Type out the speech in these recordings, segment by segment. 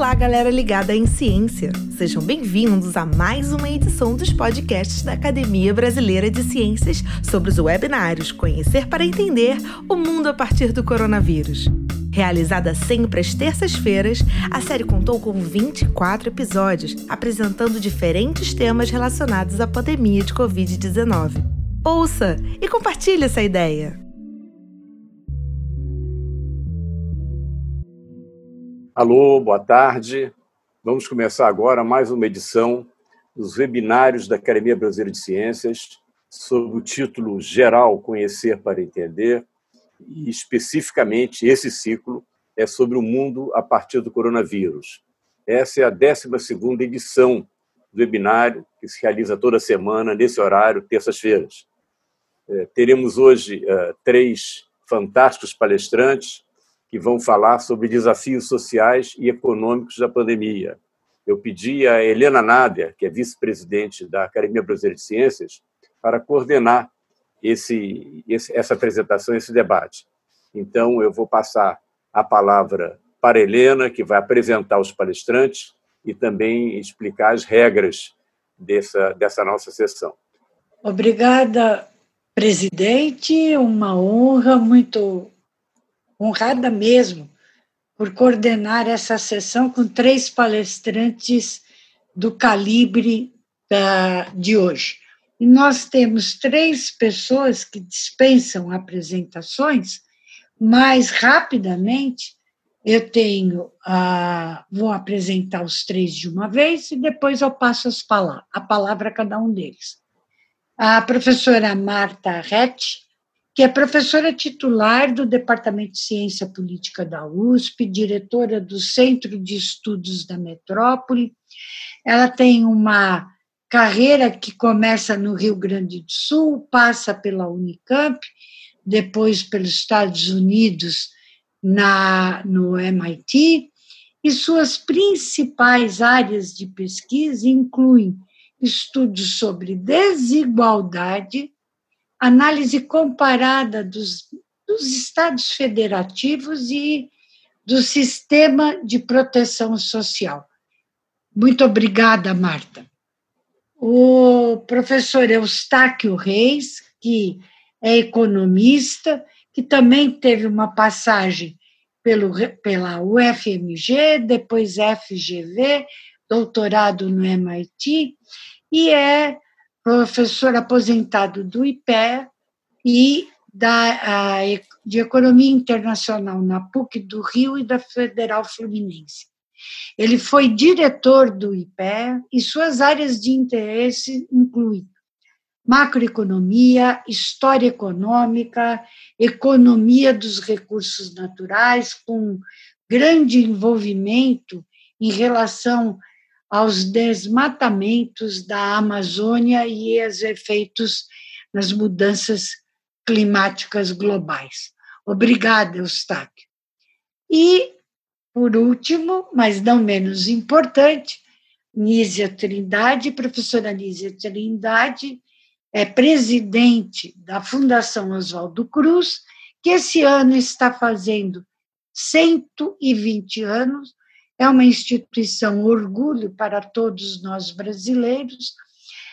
Olá, galera ligada em ciência. Sejam bem-vindos a mais uma edição dos podcasts da Academia Brasileira de Ciências sobre os webinários Conhecer para Entender o Mundo a partir do Coronavírus. Realizada sempre às terças-feiras, a série contou com 24 episódios, apresentando diferentes temas relacionados à pandemia de Covid-19. Ouça e compartilhe essa ideia! Alô, boa tarde. Vamos começar agora mais uma edição dos webinários da Academia Brasileira de Ciências, sob o título Geral Conhecer para Entender, e especificamente esse ciclo é sobre o mundo a partir do coronavírus. Essa é a 12 edição do webinário, que se realiza toda semana, nesse horário, terças-feiras. É, teremos hoje é, três fantásticos palestrantes, que vão falar sobre desafios sociais e econômicos da pandemia. Eu pedi a Helena Nader, que é vice-presidente da Academia Brasileira de Ciências, para coordenar esse, essa apresentação, esse debate. Então, eu vou passar a palavra para a Helena, que vai apresentar os palestrantes e também explicar as regras dessa, dessa nossa sessão. Obrigada, presidente. Uma honra muito honrada mesmo por coordenar essa sessão com três palestrantes do calibre da, de hoje. E nós temos três pessoas que dispensam apresentações, mais rapidamente eu tenho, ah, vou apresentar os três de uma vez e depois eu passo as palavras, a palavra a cada um deles. A professora Marta Rett, que é professora titular do Departamento de Ciência Política da USP, diretora do Centro de Estudos da Metrópole. Ela tem uma carreira que começa no Rio Grande do Sul, passa pela Unicamp, depois pelos Estados Unidos na, no MIT, e suas principais áreas de pesquisa incluem estudos sobre desigualdade, análise comparada dos, dos estados federativos e do sistema de proteção social. Muito obrigada, Marta. O professor Eustáquio Reis, que é economista, que também teve uma passagem pelo, pela UFMG, depois FGV, doutorado no MIT, e é professor aposentado do IPE e da, a, de Economia Internacional na PUC do Rio e da Federal Fluminense. Ele foi diretor do IPE e suas áreas de interesse incluem macroeconomia, história econômica, economia dos recursos naturais, com grande envolvimento em relação aos desmatamentos da Amazônia e aos efeitos nas mudanças climáticas globais. Obrigada, Eustáquio. E, por último, mas não menos importante, Nízia Trindade, professora Nízia Trindade, é presidente da Fundação Oswaldo Cruz, que esse ano está fazendo 120 anos, é uma instituição orgulho para todos nós brasileiros.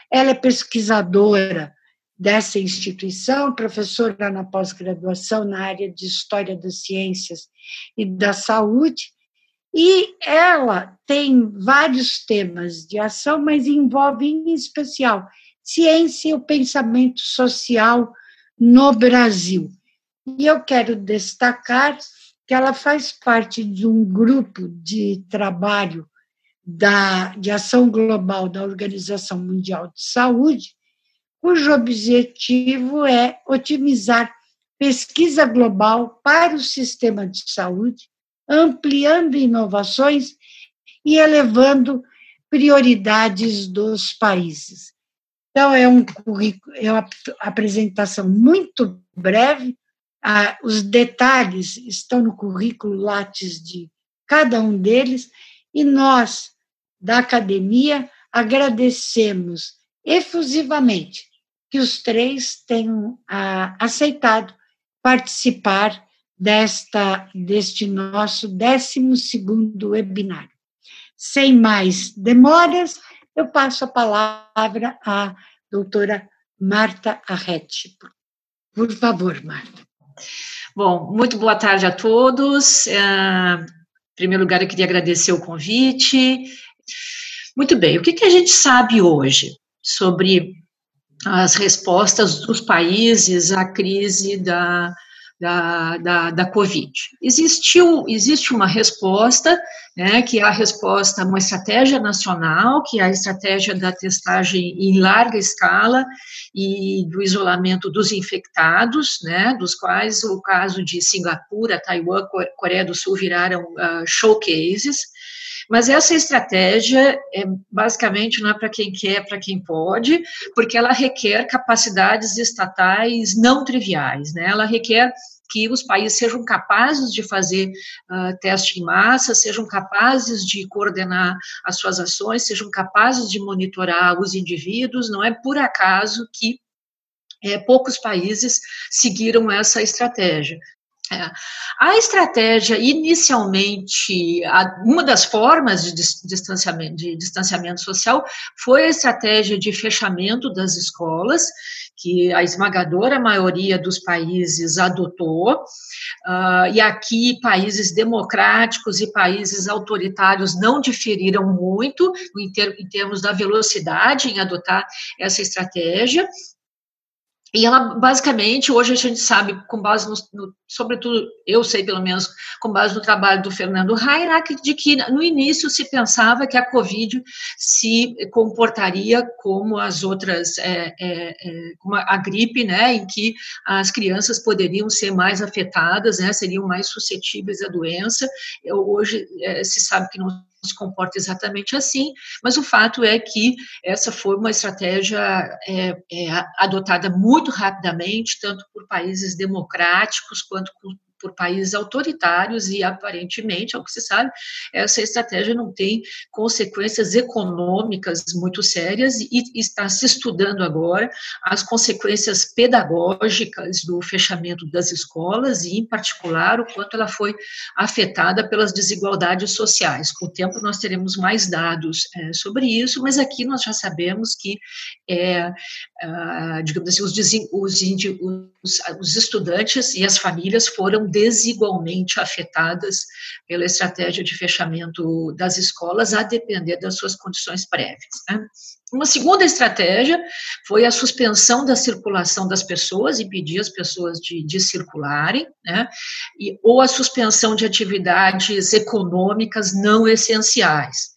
Ela é pesquisadora dessa instituição, professora na pós-graduação na área de História das Ciências e da Saúde, e ela tem vários temas de ação, mas envolve em especial ciência e o pensamento social no Brasil. E eu quero destacar que ela faz parte de um grupo de trabalho da, de ação global da Organização Mundial de Saúde, cujo objetivo é otimizar pesquisa global para o sistema de saúde, ampliando inovações e elevando prioridades dos países. Então, é, um é uma apresentação muito breve, ah, os detalhes estão no currículo Lattes de cada um deles, e nós, da academia, agradecemos efusivamente que os três tenham ah, aceitado participar desta, deste nosso 12 webinário. sem mais demoras, eu passo a palavra à doutora Marta Arretti. Por favor, Marta. Bom, muito boa tarde a todos. É, em primeiro lugar, eu queria agradecer o convite. Muito bem, o que, que a gente sabe hoje sobre as respostas dos países à crise da, da, da, da Covid. Existiu, existe uma resposta, né, que é a resposta, uma estratégia nacional, que é a estratégia da testagem em larga escala e do isolamento dos infectados, né, dos quais o caso de Singapura, Taiwan, Coreia do Sul viraram uh, showcases, mas essa estratégia, é, basicamente, não é para quem quer, é para quem pode, porque ela requer capacidades estatais não triviais, né? Ela requer que os países sejam capazes de fazer uh, teste em massa, sejam capazes de coordenar as suas ações, sejam capazes de monitorar os indivíduos. Não é por acaso que é, poucos países seguiram essa estratégia. É. A estratégia, inicialmente, uma das formas de distanciamento, de distanciamento social foi a estratégia de fechamento das escolas, que a esmagadora maioria dos países adotou, uh, e aqui países democráticos e países autoritários não diferiram muito em, ter, em termos da velocidade em adotar essa estratégia, e ela, basicamente, hoje a gente sabe, com base no, no, sobretudo, eu sei pelo menos, com base no trabalho do Fernando Hayek, de que no início se pensava que a Covid se comportaria como as outras, é, é, é, como a gripe, né, em que as crianças poderiam ser mais afetadas, né, seriam mais suscetíveis à doença. Eu, hoje é, se sabe que não se comporta exatamente assim, mas o fato é que essa foi uma estratégia é, é, adotada muito rapidamente, tanto por países democráticos quanto por por países autoritários e, aparentemente, ao que se sabe, essa estratégia não tem consequências econômicas muito sérias e está se estudando agora as consequências pedagógicas do fechamento das escolas e, em particular, o quanto ela foi afetada pelas desigualdades sociais. Com o tempo, nós teremos mais dados é, sobre isso, mas aqui nós já sabemos que, é, ah, digamos assim, os, os, os, os estudantes e as famílias foram desigualmente afetadas pela estratégia de fechamento das escolas, a depender das suas condições prévias. Né? Uma segunda estratégia foi a suspensão da circulação das pessoas, impedir as pessoas de, de circularem, né? e, ou a suspensão de atividades econômicas não essenciais.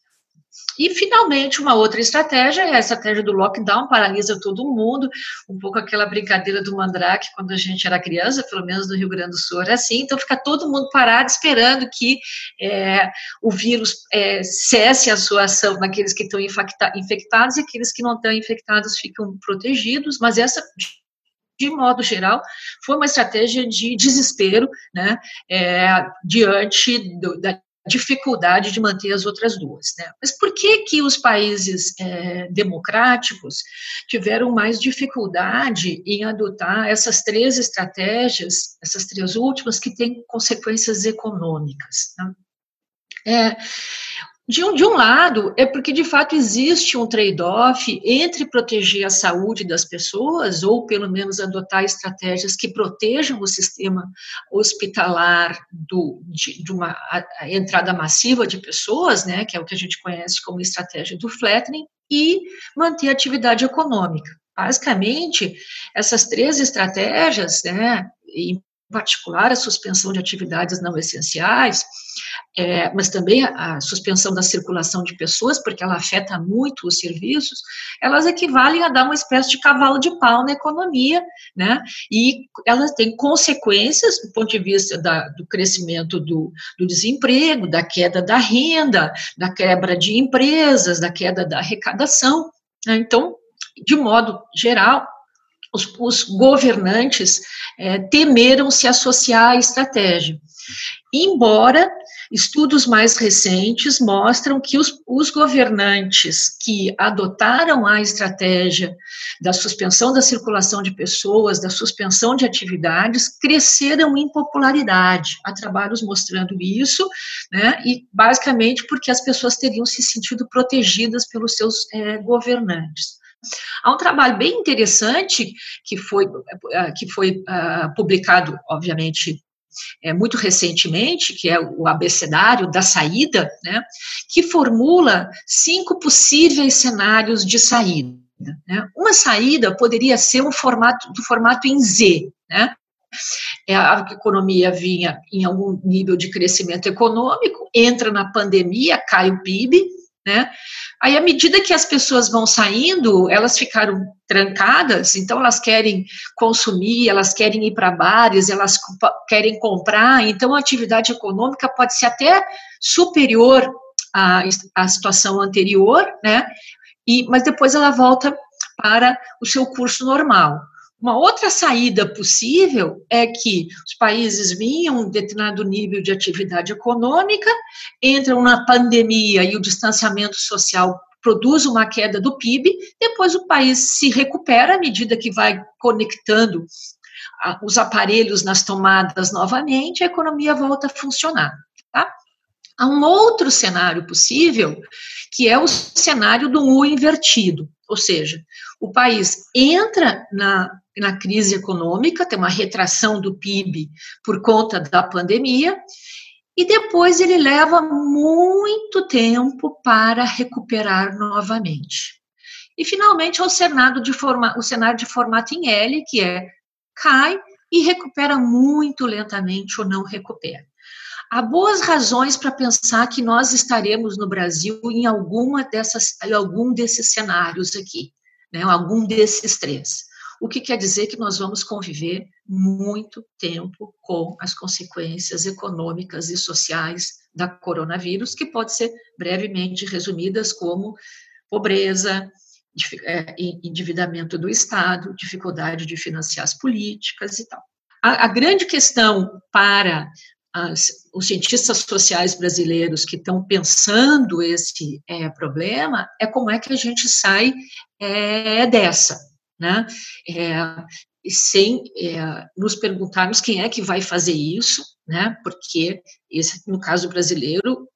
E, finalmente, uma outra estratégia é a estratégia do lockdown, paralisa todo mundo, um pouco aquela brincadeira do mandrake quando a gente era criança, pelo menos no Rio Grande do Sul era assim, então fica todo mundo parado esperando que é, o vírus é, cesse a sua ação naqueles que estão infectados e aqueles que não estão infectados ficam protegidos, mas essa de modo geral, foi uma estratégia de desespero, né, é, diante do, da dificuldade de manter as outras duas. Né? Mas por que que os países é, democráticos tiveram mais dificuldade em adotar essas três estratégias, essas três últimas, que têm consequências econômicas? Né? É, de um, de um lado, é porque de fato existe um trade-off entre proteger a saúde das pessoas, ou pelo menos adotar estratégias que protejam o sistema hospitalar do, de, de uma entrada massiva de pessoas, né, que é o que a gente conhece como estratégia do flattening, e manter a atividade econômica. Basicamente, essas três estratégias, né, particular a suspensão de atividades não essenciais, é, mas também a, suspensão da circulação de pessoas, porque ela afeta muito os serviços, elas equivalem a dar uma espécie de cavalo de pau na economia, né? E elas têm consequências do ponto de vista da, do crescimento do, do desemprego, da queda da renda, da quebra de empresas, da queda da arrecadação. Né? Então, de modo geral, os, os governantes é, temeram se associar à estratégia. Embora estudos mais recentes mostram que os, os, governantes que adotaram a estratégia da suspensão da circulação de pessoas, da suspensão de atividades, cresceram em popularidade. Há trabalhos mostrando isso, né, e basicamente porque as pessoas teriam se sentido protegidas pelos seus é, governantes. Há um trabalho bem interessante que foi, eh, que foi uh, publicado, obviamente, é, muito recentemente, que é o abecedário da saída, né, que formula cinco possíveis cenários de saída. Né. Uma saída poderia ser um formato, do formato em Z, né, é, a economia vinha em algum nível de crescimento econômico, entra na pandemia, cai o PIB, né? Aí, à medida que as pessoas vão saindo, elas ficaram trancadas, então elas querem consumir, elas querem ir para bares, elas querem comprar, então a atividade econômica pode ser até superior à, à situação anterior, né? E, mas depois ela volta para o seu curso normal. Uma outra saída possível é que os países vinham um determinado nível de atividade econômica, entram na pandemia e o distanciamento social produz uma queda do PIB, depois o país se recupera à medida que vai conectando os aparelhos nas tomadas novamente, a economia volta a funcionar. Tá? Há um outro cenário possível, que é o cenário do U invertido, ou seja, o país entra na na crise econômica, tem uma retração do PIB por conta da pandemia, e depois ele leva muito tempo para recuperar novamente. E finalmente é o cenário de, forma, o cenário de formato em L, que é cai e recupera muito lentamente ou não recupera. Há boas razões para pensar que nós estaremos no Brasil em alguma dessas, em algum desses cenários aqui, né, algum desses três o que quer dizer que nós vamos conviver muito tempo com as consequências econômicas e sociais da coronavírus, que pode ser brevemente resumidas como pobreza, é, endividamento do Estado, dificuldade de financiar as políticas e tal. A, a grande questão para as, os cientistas sociais brasileiros que estão pensando esse é, problema é como é que a gente sai é, dessa né? É, sem é, nos perguntarmos quem é que vai fazer isso, né? Porque esse, no caso brasileiro,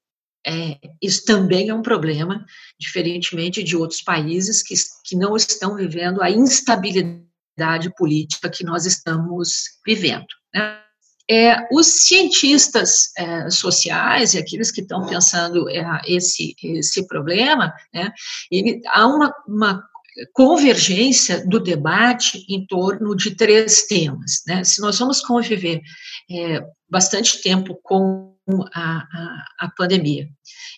é, isso também é um problema, diferentemente de outros países que, que não estão vivendo a instabilidade política que nós estamos vivendo. Né? É, os cientistas é, sociais e aqueles que estão pensando é, esse, esse problema, né, ele, há uma, uma convergência do debate em torno de três temas. Né? Se nós vamos conviver é, bastante tempo com a, a, a, pandemia,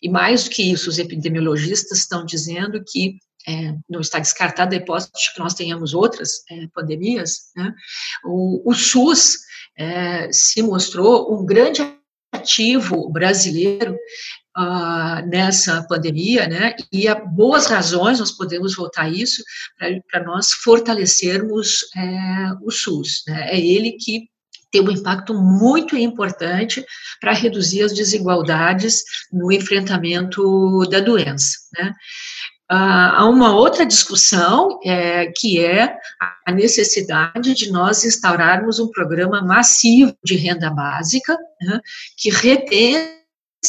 e mais do que isso, os epidemiologistas estão dizendo que é, não está descartada a hipótese de que nós tenhamos outras é, pandemias, né? o, o, SUS é, se mostrou um grande ativo brasileiro uh, nessa pandemia, né? E há boas razões, nós podemos voltar a isso, para nós fortalecermos é, o SUS. Né? É ele que tem um impacto muito importante para reduzir as desigualdades no enfrentamento da doença. Né? Há uma outra discussão é, que é a necessidade de nós instaurarmos um programa massivo de renda básica né, que repense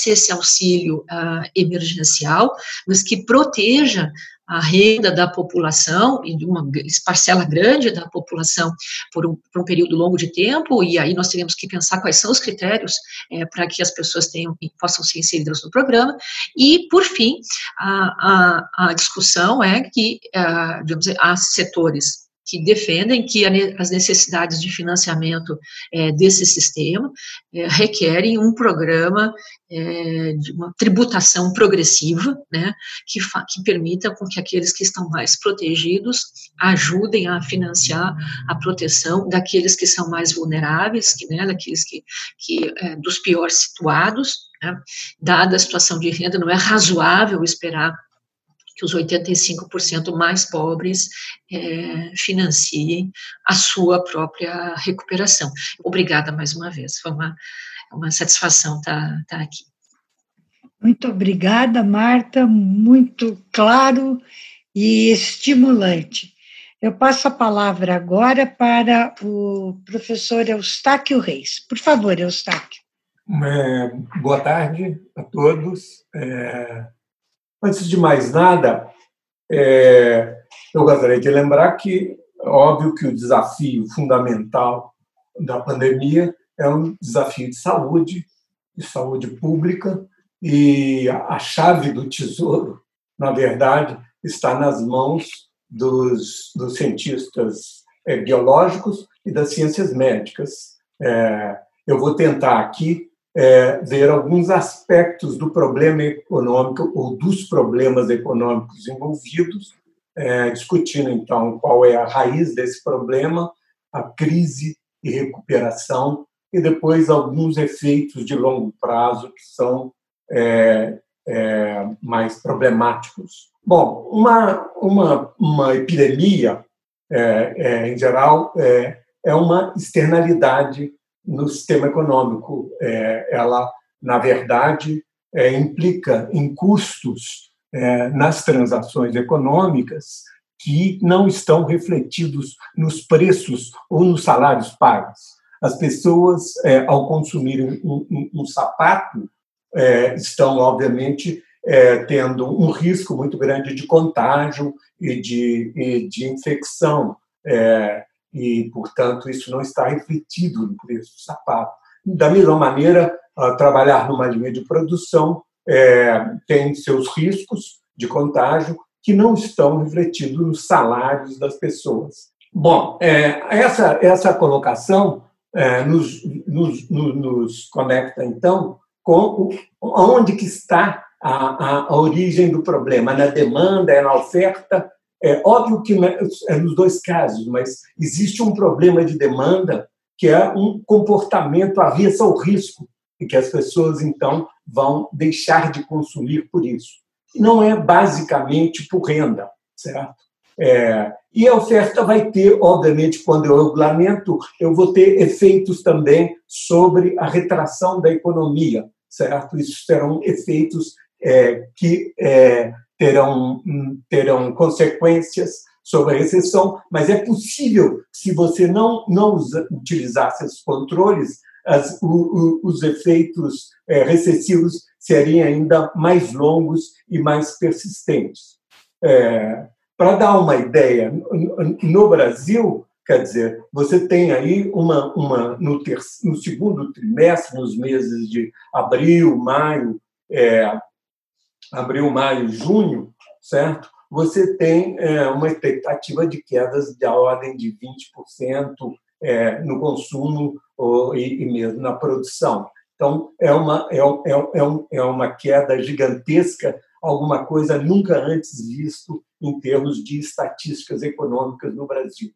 esse auxílio uh, emergencial, mas que proteja a renda da população e de uma parcela grande da população por um, por um, período longo de tempo, e aí nós teríamos que pensar quais são os critérios é, para que as pessoas tenham, possam ser inseridas no programa, e, por fim, a, a, a discussão é que, uh, digamos, há setores que defendem que as necessidades de financiamento é, desse sistema é, requerem um programa é, de uma tributação progressiva, né, que, que permita com que aqueles que estão mais protegidos ajudem a financiar a proteção daqueles que são mais vulneráveis, que, né, daqueles que, que é, dos piores situados, né, dada a situação de renda, não é razoável esperar que os 85% mais pobres é, financiem a sua própria recuperação. Obrigada mais uma vez, foi uma uma satisfação estar tá, tá aqui. Muito obrigada, Marta, muito claro e estimulante. Eu passo a palavra agora para o professor Eustáquio Reis. Por favor, Eustáquio. É, boa tarde a todos. É, antes de mais nada, é, eu gostaria de lembrar que, óbvio, que o desafio fundamental da pandemia é um desafio de saúde, de saúde pública, e a chave do tesouro, na verdade, está nas mãos dos, dos cientistas é, biológicos e das ciências médicas. É, eu vou tentar aqui é, ver alguns aspectos do problema econômico ou dos problemas econômicos envolvidos, é, discutindo então qual é a raiz desse problema, a crise e recuperação, e depois alguns efeitos de longo prazo que são é, é, mais problemáticos. Bom, uma, uma, uma epidemia, é, é em geral, é, é uma externalidade no sistema econômico. É, ela, na verdade, implica em custos nas transações econômicas que não estão refletidos nos preços ou nos salários pagos. As pessoas, ao consumirem um, um, um sapato, é, estão, obviamente, é, tendo um risco muito grande de contágio e de, e de infecção. É, e, portanto, isso não está refletido no preço do sapato. Da mesma maneira, trabalhar numa linha de produção é, tem seus riscos de contágio que não estão refletidos nos salários das pessoas. Bom, é, essa, essa colocação é, nos, nos, nos conecta, então, com onde que está a, a, a, origem do problema, na demanda, é na oferta. É óbvio que é nos dois casos, mas existe um problema de demanda que é um comportamento avesso ao risco e que as pessoas então vão deixar de consumir por isso. Não é basicamente por renda, certo? É, e a oferta vai ter, obviamente, quando eu regulamento, eu vou ter efeitos também sobre a retração da economia certo? Isso terão efeitos é, que é, terão, terão consequências sobre a recessão, mas é possível, se você não, não utilizasse esses controles, as, o, o, os efeitos é, recessivos seriam ainda mais longos e mais persistentes. É, Para dar uma ideia, no, no Brasil, Quer dizer, você tem aí uma, uma no, ter, no segundo trimestre, nos meses de abril, maio, é, abril, maio, junho, certo? Você tem é, uma expectativa de quedas da ordem de 20% é, no consumo ou, e, e, mesmo na produção. Então, é uma, é, é, é, é uma queda gigantesca, alguma coisa nunca antes visto em termos de estatísticas econômicas no Brasil.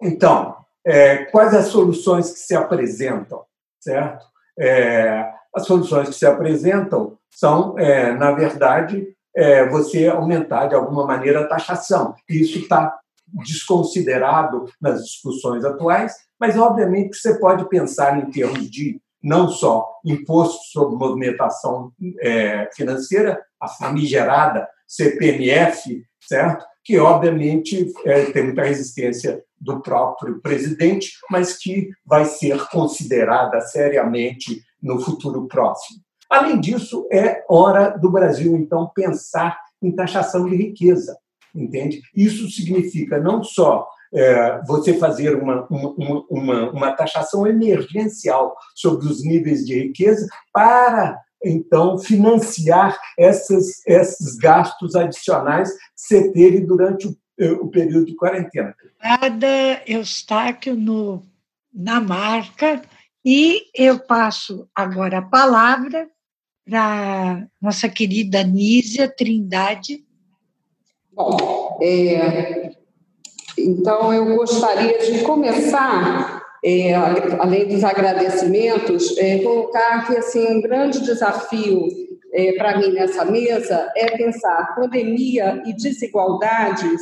Então, é, quais as soluções que se apresentam, certo? É, as soluções que se apresentam são, é, na verdade, é, você aumentar de alguma maneira a taxação. Isso está desconsiderado nas discussões atuais, mas obviamente você pode pensar em termos de não só imposto sobre movimentação é, financeira, a famigerada CPMF, certo? Que obviamente é, tem muita resistência do próprio presidente, mas que vai ser considerada seriamente no futuro próximo. Além disso, é hora do Brasil, então, pensar em taxação de riqueza, entende? Isso significa não só é, você fazer uma, uma, uma, uma taxação emergencial sobre os níveis de riqueza para então, financiar essas, esses gastos adicionais que você teve durante o o período de quarentena. Obrigada, Eustáquio, no, na marca. E eu passo agora a palavra para nossa querida Nízia Trindade. Bom, é, então eu gostaria de começar, é, além dos agradecimentos, é, colocar que assim, um grande desafio é, para mim nessa mesa é pensar pandemia e desigualdades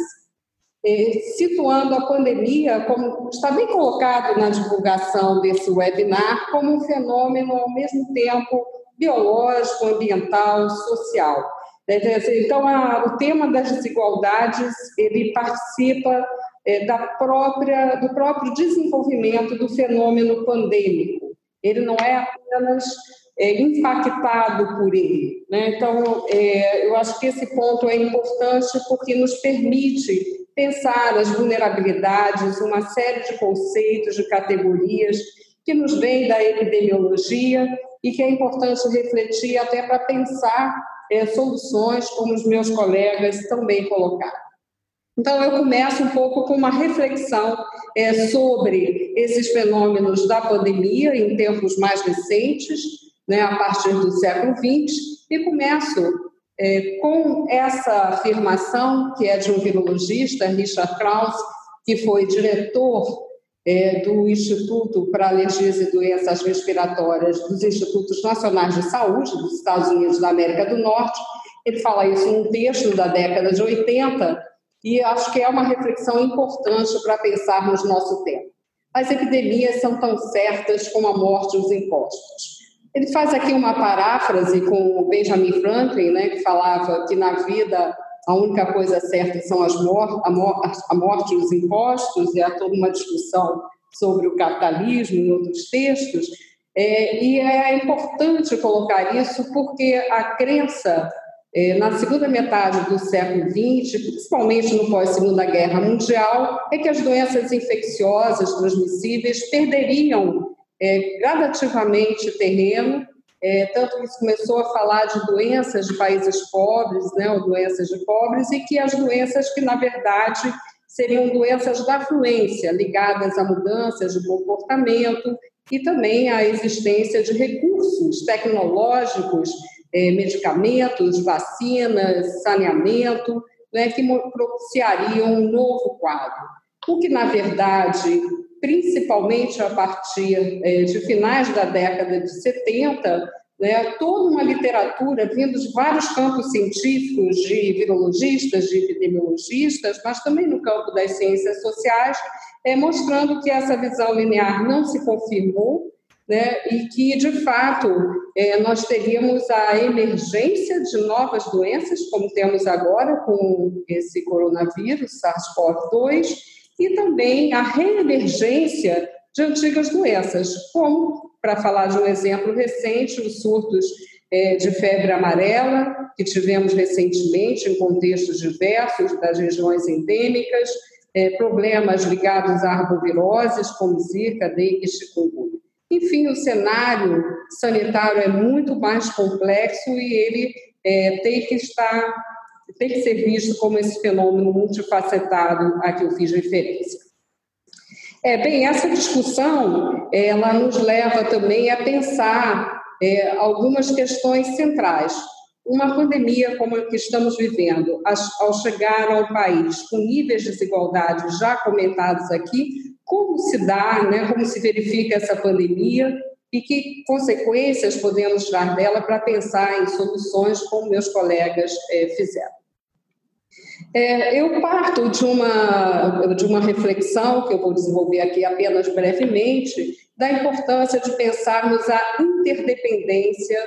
é, situando a pandemia, como está bem colocado na divulgação desse webinar, como um fenômeno ao mesmo tempo biológico, ambiental, social. Então, a, o tema das desigualdades ele participa é, da própria, do próprio desenvolvimento do fenômeno pandêmico. Ele não é apenas é, impactado por ele. Né? Então, é, eu acho que esse ponto é importante porque nos permite pensar as vulnerabilidades, uma série de conceitos, de categorias que nos vêm da epidemiologia e que é importante refletir até para pensar é, soluções, como os meus colegas também colocaram. Então, eu começo um pouco com uma reflexão é, sobre esses fenômenos da pandemia em tempos mais recentes, né, a partir do século XX, e começo é, com essa afirmação, que é de um virologista, Richard Krauss, que foi diretor é, do Instituto para Alergias e Doenças Respiratórias dos Institutos Nacionais de Saúde dos Estados Unidos da América do Norte. Ele fala isso num texto da década de 80 e acho que é uma reflexão importante para pensarmos nosso tempo. As epidemias são tão certas como a morte e os impostos. Ele faz aqui uma paráfrase com o Benjamin Franklin, né, que falava que na vida a única coisa certa são as mor a, mor a morte e os impostos, e há toda uma discussão sobre o capitalismo em outros textos. É, e é importante colocar isso porque a crença é, na segunda metade do século XX, principalmente no pós-Segunda Guerra Mundial, é que as doenças infecciosas transmissíveis perderiam é, gradativamente terreno, é, tanto que se começou a falar de doenças de países pobres, né, ou doenças de pobres, e que as doenças que, na verdade, seriam doenças da fluência, ligadas a mudanças de comportamento e também à existência de recursos tecnológicos, é, medicamentos, vacinas, saneamento, né, que propiciariam um novo quadro. O que, na verdade, principalmente a partir é, de finais da década de 70, né, toda uma literatura vindo de vários campos científicos, de virologistas, de epidemiologistas, mas também no campo das ciências sociais, é, mostrando que essa visão linear não se confirmou né, e que, de fato, é, nós teríamos a emergência de novas doenças, como temos agora com esse coronavírus, SARS-CoV-2, e também a reemergência de antigas doenças, como, para falar de um exemplo recente, os surtos é, de febre amarela, que tivemos recentemente em contextos diversos das regiões endêmicas, é, problemas ligados a arboviroses, como Zika, dengue e chikungunya. Enfim, o cenário sanitário é muito mais complexo e ele é, tem que estar tem que ser visto como esse fenômeno multifacetado a que eu fiz referência. É, bem, essa discussão ela nos leva também a pensar é, algumas questões centrais. Uma pandemia como a que estamos vivendo, ao chegar ao país com níveis de desigualdade já comentados aqui, como se dá, né, como se verifica essa pandemia e que consequências podemos tirar dela para pensar em soluções como meus colegas é, fizeram. É, eu parto de uma, de uma reflexão que eu vou desenvolver aqui apenas brevemente, da importância de pensarmos a interdependência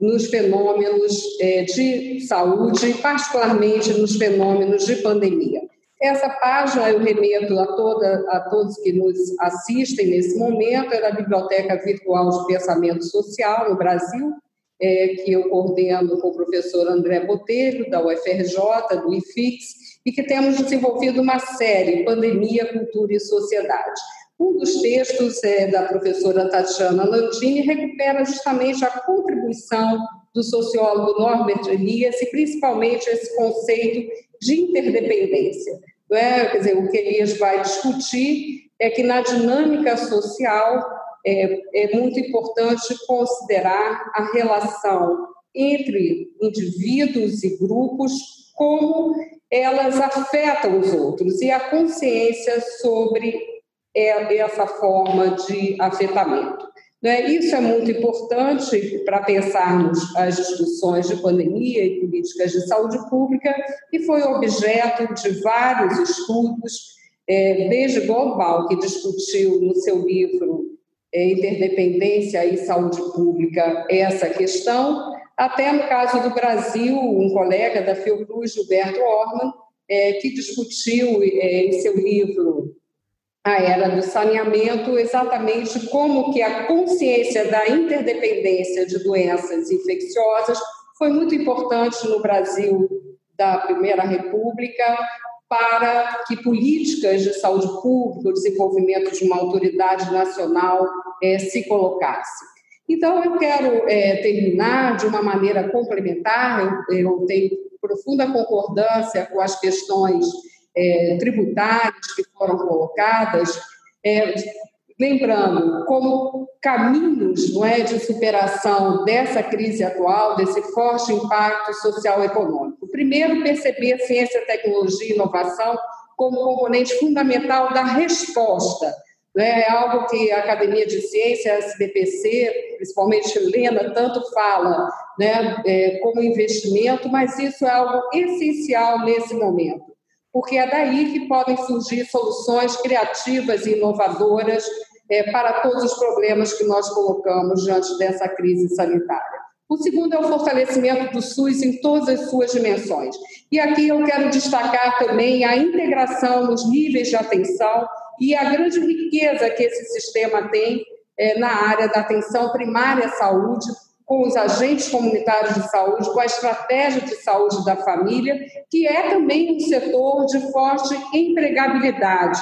nos fenômenos é, de saúde, particularmente nos fenômenos de pandemia. Essa página eu remeto a, toda, a todos que nos assistem nesse momento, é da Biblioteca Virtual de Pensamento Social no Brasil, é, que eu coordeno com o professor André Botelho, da UFRJ, do IFIX, e que temos desenvolvido uma série, Pandemia, Cultura e Sociedade. Um dos textos é, da professora Tatiana Landini recupera justamente a contribuição do sociólogo Norbert Elias e principalmente esse conceito de interdependência. É? Quer dizer, o que Elias vai discutir é que na dinâmica social é, é muito importante considerar a relação entre indivíduos e grupos, como elas afetam os outros e a consciência sobre essa forma de afetamento. Né? Isso é muito importante para pensarmos as discussões de pandemia e políticas de saúde pública, e foi objeto de vários estudos, é, desde Global, que discutiu no seu livro é, Interdependência e Saúde Pública essa questão, até no caso do Brasil, um colega da Fiocruz, Gilberto Orman, é, que discutiu é, em seu livro a era do saneamento, exatamente como que a consciência da interdependência de doenças infecciosas foi muito importante no Brasil da Primeira República para que políticas de saúde pública, o desenvolvimento de uma autoridade nacional é, se colocasse. Então, eu quero é, terminar de uma maneira complementar, eu, eu tenho profunda concordância com as questões é, tributárias que foram colocadas, é, lembrando como caminhos não é, de superação dessa crise atual, desse forte impacto social e econômico. Primeiro, perceber ciência, tecnologia e inovação como componente fundamental da resposta. Né? É algo que a Academia de Ciências, a SBPC, principalmente Helena, tanto fala né, é, como investimento, mas isso é algo essencial nesse momento porque é daí que podem surgir soluções criativas e inovadoras é, para todos os problemas que nós colocamos diante dessa crise sanitária. O segundo é o fortalecimento do SUS em todas as suas dimensões. E aqui eu quero destacar também a integração nos níveis de atenção e a grande riqueza que esse sistema tem é, na área da atenção primária à saúde, com os agentes comunitários de saúde, com a estratégia de saúde da família, que é também um setor de forte empregabilidade.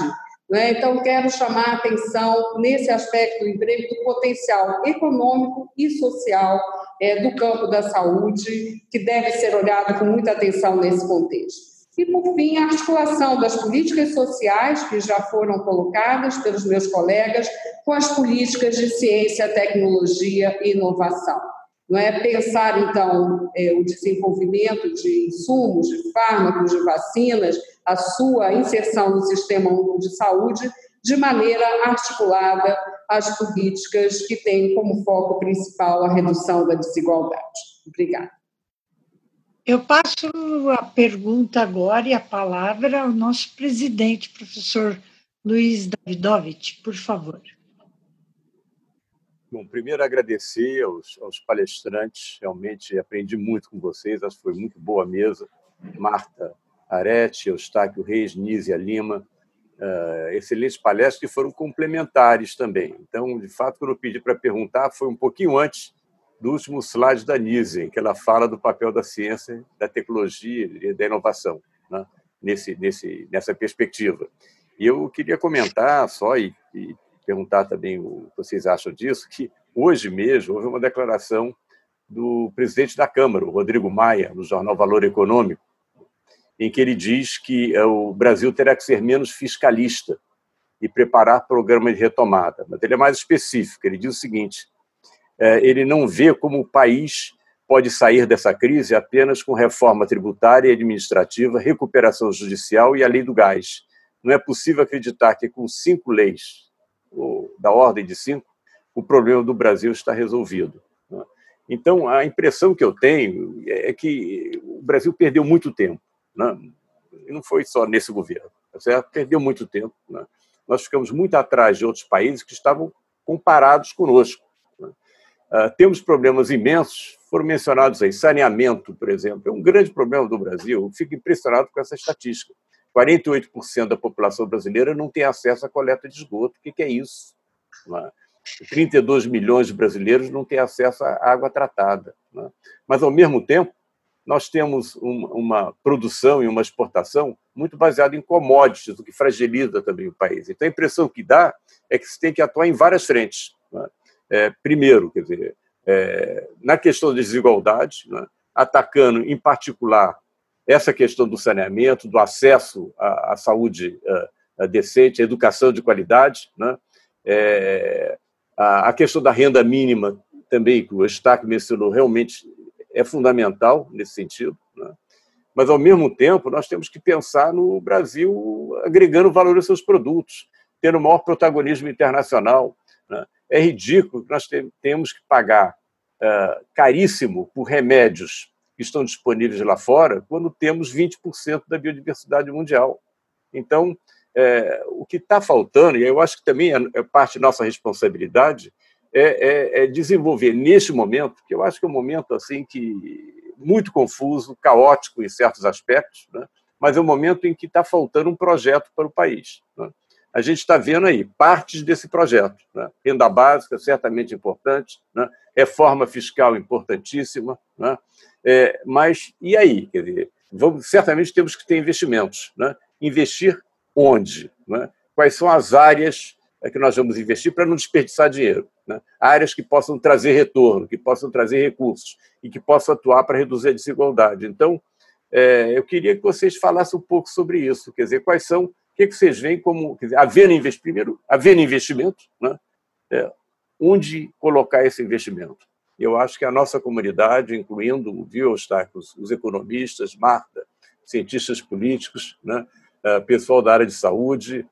Né? Então, quero chamar a atenção nesse aspecto do emprego do potencial econômico e social é, do campo da saúde, que deve ser olhado com muita atenção nesse contexto. E, por fim, a articulação das políticas sociais, que já foram colocadas pelos meus colegas, com as políticas de ciência, tecnologia e inovação. Não é pensar, então, é, o desenvolvimento de insumos, de fármacos, de vacinas, a sua inserção no sistema de saúde, de maneira articulada às políticas que têm como foco principal a redução da desigualdade. Obrigada. Eu passo a pergunta agora e a palavra ao nosso presidente, professor Luiz Davidovich, por favor. Bom, primeiro agradecer aos, aos, palestrantes, realmente aprendi muito com vocês, acho que foi muito boa a mesa. Marta Arete, Eustáquio Reis, Nízia Lima, uh, excelentes palestras que foram complementares também. Então, de fato, quando eu pedi para perguntar, foi um pouquinho antes do último slide da Nízia, em que ela fala do papel da ciência, da tecnologia e da inovação né? nesse, nesse, nessa perspectiva. E eu queria comentar só e, e perguntar também o que vocês acham disso, que hoje mesmo houve uma declaração do presidente da Câmara, o Rodrigo Maia, no jornal Valor Econômico, em que ele diz que eh, o Brasil terá que ser menos fiscalista e preparar programas de retomada. Mas ele é mais específico, ele diz o seguinte, eh, ele não vê como o país pode sair dessa crise apenas com reforma tributária e administrativa, recuperação judicial e a lei do gás. Não é possível acreditar que com cinco leis da ordem de cinco, o problema do Brasil está resolvido. Né? Então, a impressão que eu tenho é que o Brasil perdeu muito tempo. Né? Não foi só nesse governo, tá certo? Perdeu muito tempo. Né? Nós ficamos muito atrás de outros países que estavam comparados conosco. Né? Uh, temos problemas imensos, foram mencionados aí, saneamento, por exemplo, é um grande problema do Brasil. Eu fico impressionado com essa estatística. 48% da população brasileira não tem acesso à coleta de esgoto. O que é isso? 32 é? milhões de brasileiros não têm acesso à água tratada. É? Mas, ao mesmo tempo, nós temos uma produção e uma exportação muito baseada em commodities, o que fragiliza também o país. Então, a impressão que dá é que se tem que atuar em várias frentes. É? É, primeiro, quer dizer, é, na questão da desigualdade, atacando, em particular, essa questão do saneamento, do acesso à, à saúde uh, decente, à educação de qualidade, né? É, a, a, questão da renda mínima também, que o Eustáquio mencionou, realmente é fundamental nesse sentido. Né? Mas, ao mesmo tempo, nós temos que pensar no Brasil agregando valor aos seus produtos, tendo maior protagonismo internacional, Né? É ridículo que nós te temos que pagar uh, caríssimo por remédios que estão disponíveis lá fora, quando temos 20% da biodiversidade mundial. Então, é, o que está faltando, e eu acho que também é, é parte nossa responsabilidade, é, é, é, desenvolver neste momento, que eu acho que é um momento assim que muito confuso, caótico em certos aspectos, né? mas é um momento em que está faltando um projeto para o país. Né? A gente está vendo aí partes desse projeto. Né? Renda básica, certamente importante, né? reforma fiscal importantíssima, né? É, mas e aí? Quer dizer, vamos, certamente temos que ter investimentos. Né? Investir onde? Né? Quais são as áreas é que nós vamos investir para não desperdiçar dinheiro? Né? Áreas que possam trazer retorno, que possam trazer recursos e que possam atuar para reduzir a desigualdade. Então, é, eu queria que vocês falassem um pouco sobre isso, quer dizer, quais são, que, que vocês veem como, quer dizer, havendo investimento, primeiro, havendo investimento, né? É, onde colocar esse investimento? Eu acho que a nossa comunidade, incluindo o Biostáculos, os economistas, Marta, cientistas políticos, né? É, pessoal da área de saúde,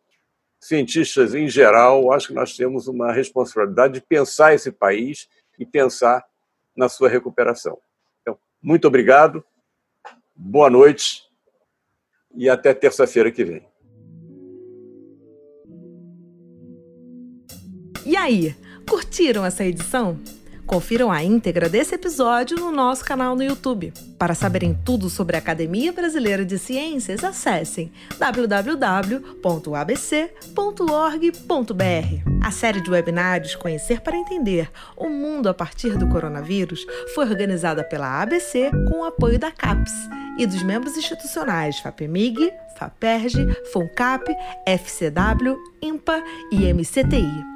cientistas em geral, acho que nós temos uma responsabilidade de pensar esse país e pensar na sua recuperação. Então, muito obrigado, boa noite e até terça-feira que vem. Aí, curtiram essa edição? Confiram a íntegra desse episódio no nosso canal no YouTube. Para saberem tudo sobre a Academia Brasileira de Ciências, acessem www.abc.org.br. A série de webinários Conhecer para Entender o Mundo a partir do Coronavírus foi organizada pela ABC com o apoio da CAPES e dos membros institucionais FAPEMIG, FAPERJ, FUNCAP, FCW, IMPA e MCTI.